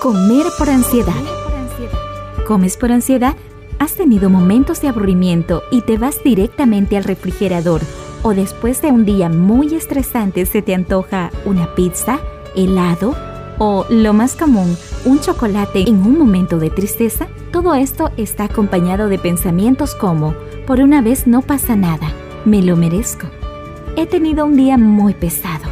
Comer por ansiedad. ¿Comes por ansiedad? ¿Has tenido momentos de aburrimiento y te vas directamente al refrigerador o después de un día muy estresante se te antoja una pizza, helado o, lo más común, un chocolate en un momento de tristeza? Todo esto está acompañado de pensamientos como, por una vez no pasa nada, me lo merezco. He tenido un día muy pesado,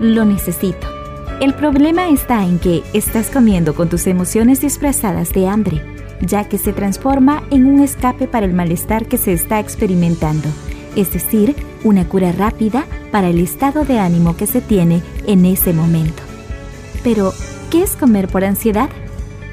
lo necesito. El problema está en que estás comiendo con tus emociones disfrazadas de hambre, ya que se transforma en un escape para el malestar que se está experimentando, es decir, una cura rápida para el estado de ánimo que se tiene en ese momento. Pero, ¿qué es comer por ansiedad?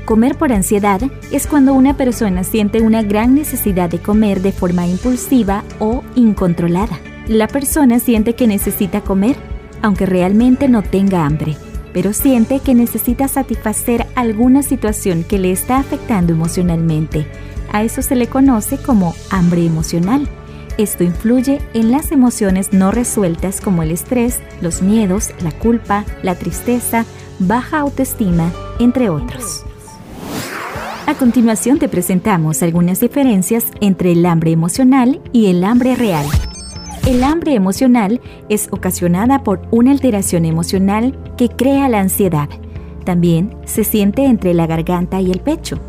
Comer por ansiedad es cuando una persona siente una gran necesidad de comer de forma impulsiva o incontrolada. La persona siente que necesita comer, aunque realmente no tenga hambre pero siente que necesita satisfacer alguna situación que le está afectando emocionalmente. A eso se le conoce como hambre emocional. Esto influye en las emociones no resueltas como el estrés, los miedos, la culpa, la tristeza, baja autoestima, entre otros. A continuación te presentamos algunas diferencias entre el hambre emocional y el hambre real. El hambre emocional es ocasionada por una alteración emocional que crea la ansiedad. También se siente entre la garganta y el pecho.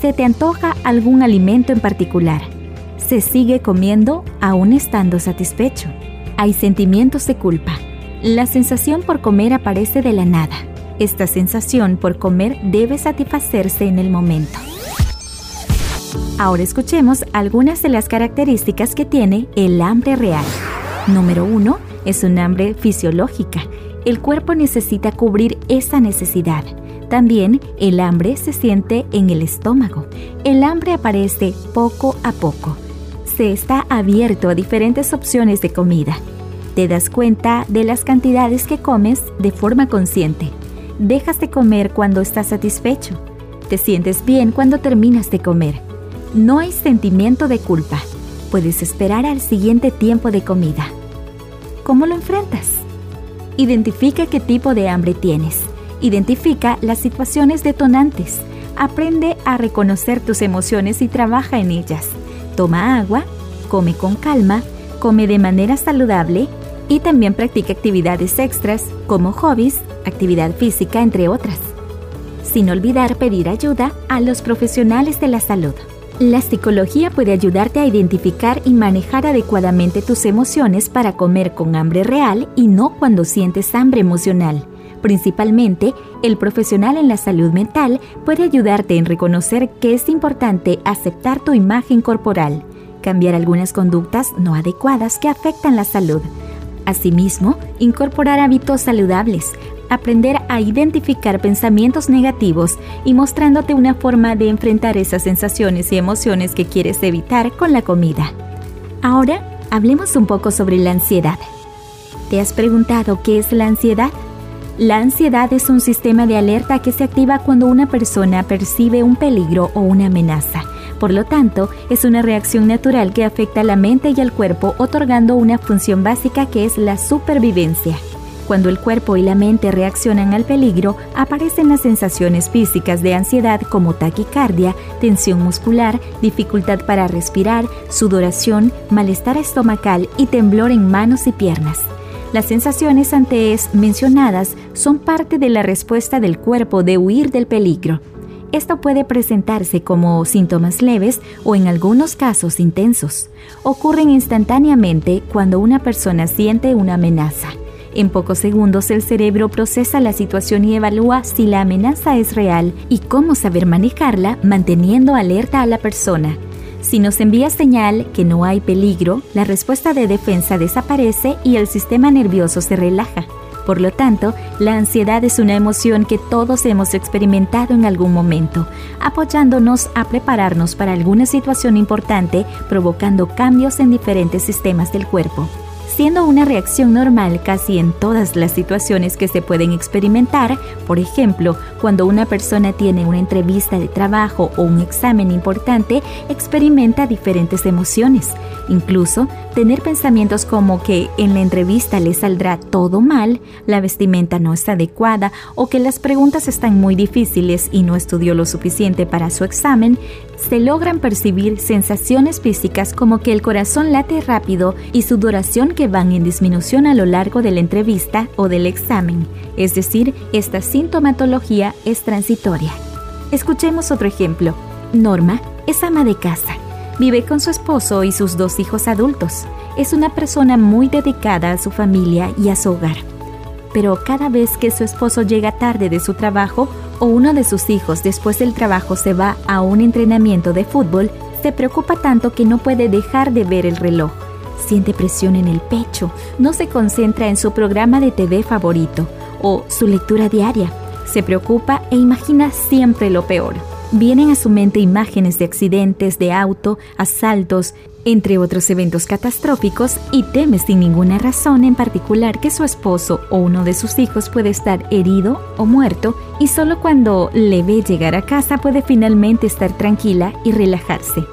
Se te antoja algún alimento en particular. Se sigue comiendo aún estando satisfecho. Hay sentimientos de culpa. La sensación por comer aparece de la nada. Esta sensación por comer debe satisfacerse en el momento. Ahora escuchemos algunas de las características que tiene el hambre real. Número 1. Es un hambre fisiológica. El cuerpo necesita cubrir esa necesidad. También el hambre se siente en el estómago. El hambre aparece poco a poco. Se está abierto a diferentes opciones de comida. Te das cuenta de las cantidades que comes de forma consciente. Dejas de comer cuando estás satisfecho. Te sientes bien cuando terminas de comer no hay sentimiento de culpa. Puedes esperar al siguiente tiempo de comida. ¿Cómo lo enfrentas? Identifica qué tipo de hambre tienes. Identifica las situaciones detonantes. Aprende a reconocer tus emociones y trabaja en ellas. Toma agua, come con calma, come de manera saludable y también practica actividades extras como hobbies, actividad física, entre otras. Sin olvidar pedir ayuda a los profesionales de la salud. La psicología puede ayudarte a identificar y manejar adecuadamente tus emociones para comer con hambre real y no cuando sientes hambre emocional. Principalmente, el profesional en la salud mental puede ayudarte en reconocer que es importante aceptar tu imagen corporal, cambiar algunas conductas no adecuadas que afectan la salud. Asimismo, incorporar hábitos saludables, aprender a identificar pensamientos negativos y mostrándote una forma de enfrentar esas sensaciones y emociones que quieres evitar con la comida. Ahora, hablemos un poco sobre la ansiedad. ¿Te has preguntado qué es la ansiedad? La ansiedad es un sistema de alerta que se activa cuando una persona percibe un peligro o una amenaza. Por lo tanto, es una reacción natural que afecta a la mente y al cuerpo otorgando una función básica que es la supervivencia. Cuando el cuerpo y la mente reaccionan al peligro, aparecen las sensaciones físicas de ansiedad como taquicardia, tensión muscular, dificultad para respirar, sudoración, malestar estomacal y temblor en manos y piernas. Las sensaciones antes mencionadas son parte de la respuesta del cuerpo de huir del peligro. Esto puede presentarse como síntomas leves o en algunos casos intensos. Ocurren instantáneamente cuando una persona siente una amenaza. En pocos segundos el cerebro procesa la situación y evalúa si la amenaza es real y cómo saber manejarla manteniendo alerta a la persona. Si nos envía señal que no hay peligro, la respuesta de defensa desaparece y el sistema nervioso se relaja. Por lo tanto, la ansiedad es una emoción que todos hemos experimentado en algún momento, apoyándonos a prepararnos para alguna situación importante, provocando cambios en diferentes sistemas del cuerpo. Siendo una reacción normal casi en todas las situaciones que se pueden experimentar, por ejemplo, cuando una persona tiene una entrevista de trabajo o un examen importante, experimenta diferentes emociones. Incluso tener pensamientos como que en la entrevista le saldrá todo mal, la vestimenta no está adecuada o que las preguntas están muy difíciles y no estudió lo suficiente para su examen, se logran percibir sensaciones físicas como que el corazón late rápido y sudoración que van en disminución a lo largo de la entrevista o del examen. Es decir, esta sintomatología es transitoria. Escuchemos otro ejemplo. Norma es ama de casa. Vive con su esposo y sus dos hijos adultos. Es una persona muy dedicada a su familia y a su hogar. Pero cada vez que su esposo llega tarde de su trabajo o uno de sus hijos después del trabajo se va a un entrenamiento de fútbol, se preocupa tanto que no puede dejar de ver el reloj. Siente presión en el pecho, no se concentra en su programa de TV favorito o su lectura diaria. Se preocupa e imagina siempre lo peor. Vienen a su mente imágenes de accidentes de auto, asaltos, entre otros eventos catastróficos, y teme sin ninguna razón en particular que su esposo o uno de sus hijos puede estar herido o muerto, y solo cuando le ve llegar a casa puede finalmente estar tranquila y relajarse.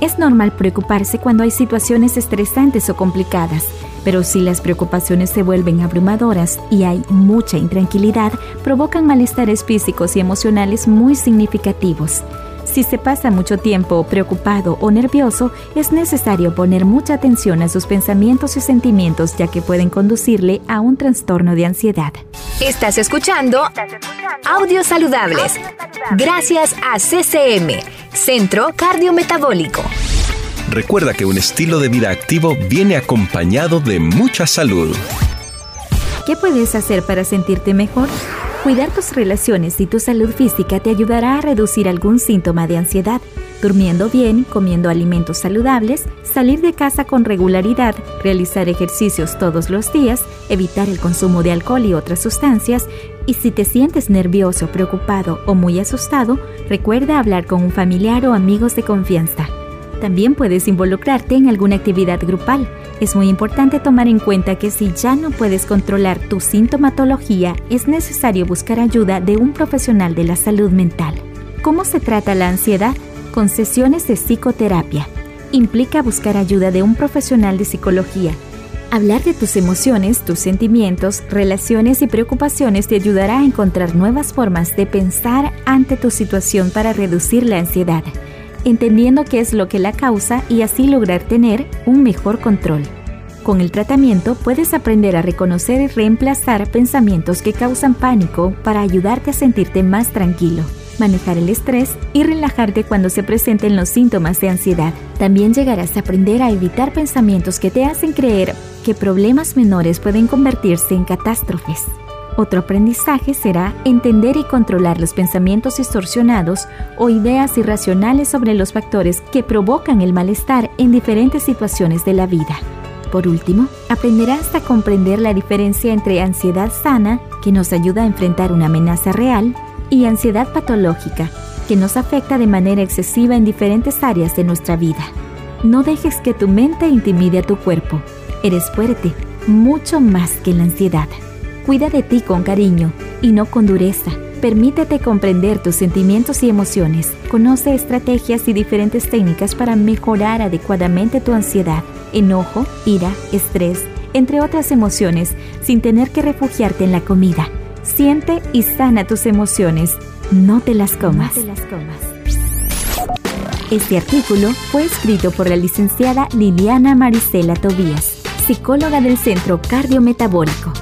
Es normal preocuparse cuando hay situaciones estresantes o complicadas, pero si las preocupaciones se vuelven abrumadoras y hay mucha intranquilidad, provocan malestares físicos y emocionales muy significativos. Si se pasa mucho tiempo preocupado o nervioso, es necesario poner mucha atención a sus pensamientos y sentimientos ya que pueden conducirle a un trastorno de ansiedad. Estás escuchando Audios Saludables. Gracias a CCM, Centro Cardiometabólico. Recuerda que un estilo de vida activo viene acompañado de mucha salud. ¿Qué puedes hacer para sentirte mejor? Cuidar tus relaciones y tu salud física te ayudará a reducir algún síntoma de ansiedad. Durmiendo bien, comiendo alimentos saludables, salir de casa con regularidad, realizar ejercicios todos los días, evitar el consumo de alcohol y otras sustancias, y si te sientes nervioso, preocupado o muy asustado, recuerda hablar con un familiar o amigos de confianza. También puedes involucrarte en alguna actividad grupal. Es muy importante tomar en cuenta que si ya no puedes controlar tu sintomatología, es necesario buscar ayuda de un profesional de la salud mental. ¿Cómo se trata la ansiedad? Con sesiones de psicoterapia. Implica buscar ayuda de un profesional de psicología. Hablar de tus emociones, tus sentimientos, relaciones y preocupaciones te ayudará a encontrar nuevas formas de pensar ante tu situación para reducir la ansiedad entendiendo qué es lo que la causa y así lograr tener un mejor control. Con el tratamiento puedes aprender a reconocer y reemplazar pensamientos que causan pánico para ayudarte a sentirte más tranquilo, manejar el estrés y relajarte cuando se presenten los síntomas de ansiedad. También llegarás a aprender a evitar pensamientos que te hacen creer que problemas menores pueden convertirse en catástrofes. Otro aprendizaje será entender y controlar los pensamientos distorsionados o ideas irracionales sobre los factores que provocan el malestar en diferentes situaciones de la vida. Por último, aprenderás a comprender la diferencia entre ansiedad sana, que nos ayuda a enfrentar una amenaza real, y ansiedad patológica, que nos afecta de manera excesiva en diferentes áreas de nuestra vida. No dejes que tu mente intimide a tu cuerpo. Eres fuerte, mucho más que la ansiedad. Cuida de ti con cariño y no con dureza. Permítete comprender tus sentimientos y emociones. Conoce estrategias y diferentes técnicas para mejorar adecuadamente tu ansiedad, enojo, ira, estrés, entre otras emociones, sin tener que refugiarte en la comida. Siente y sana tus emociones. No te las comas. Este artículo fue escrito por la licenciada Liliana Marisela Tobías, psicóloga del Centro Cardiometabólico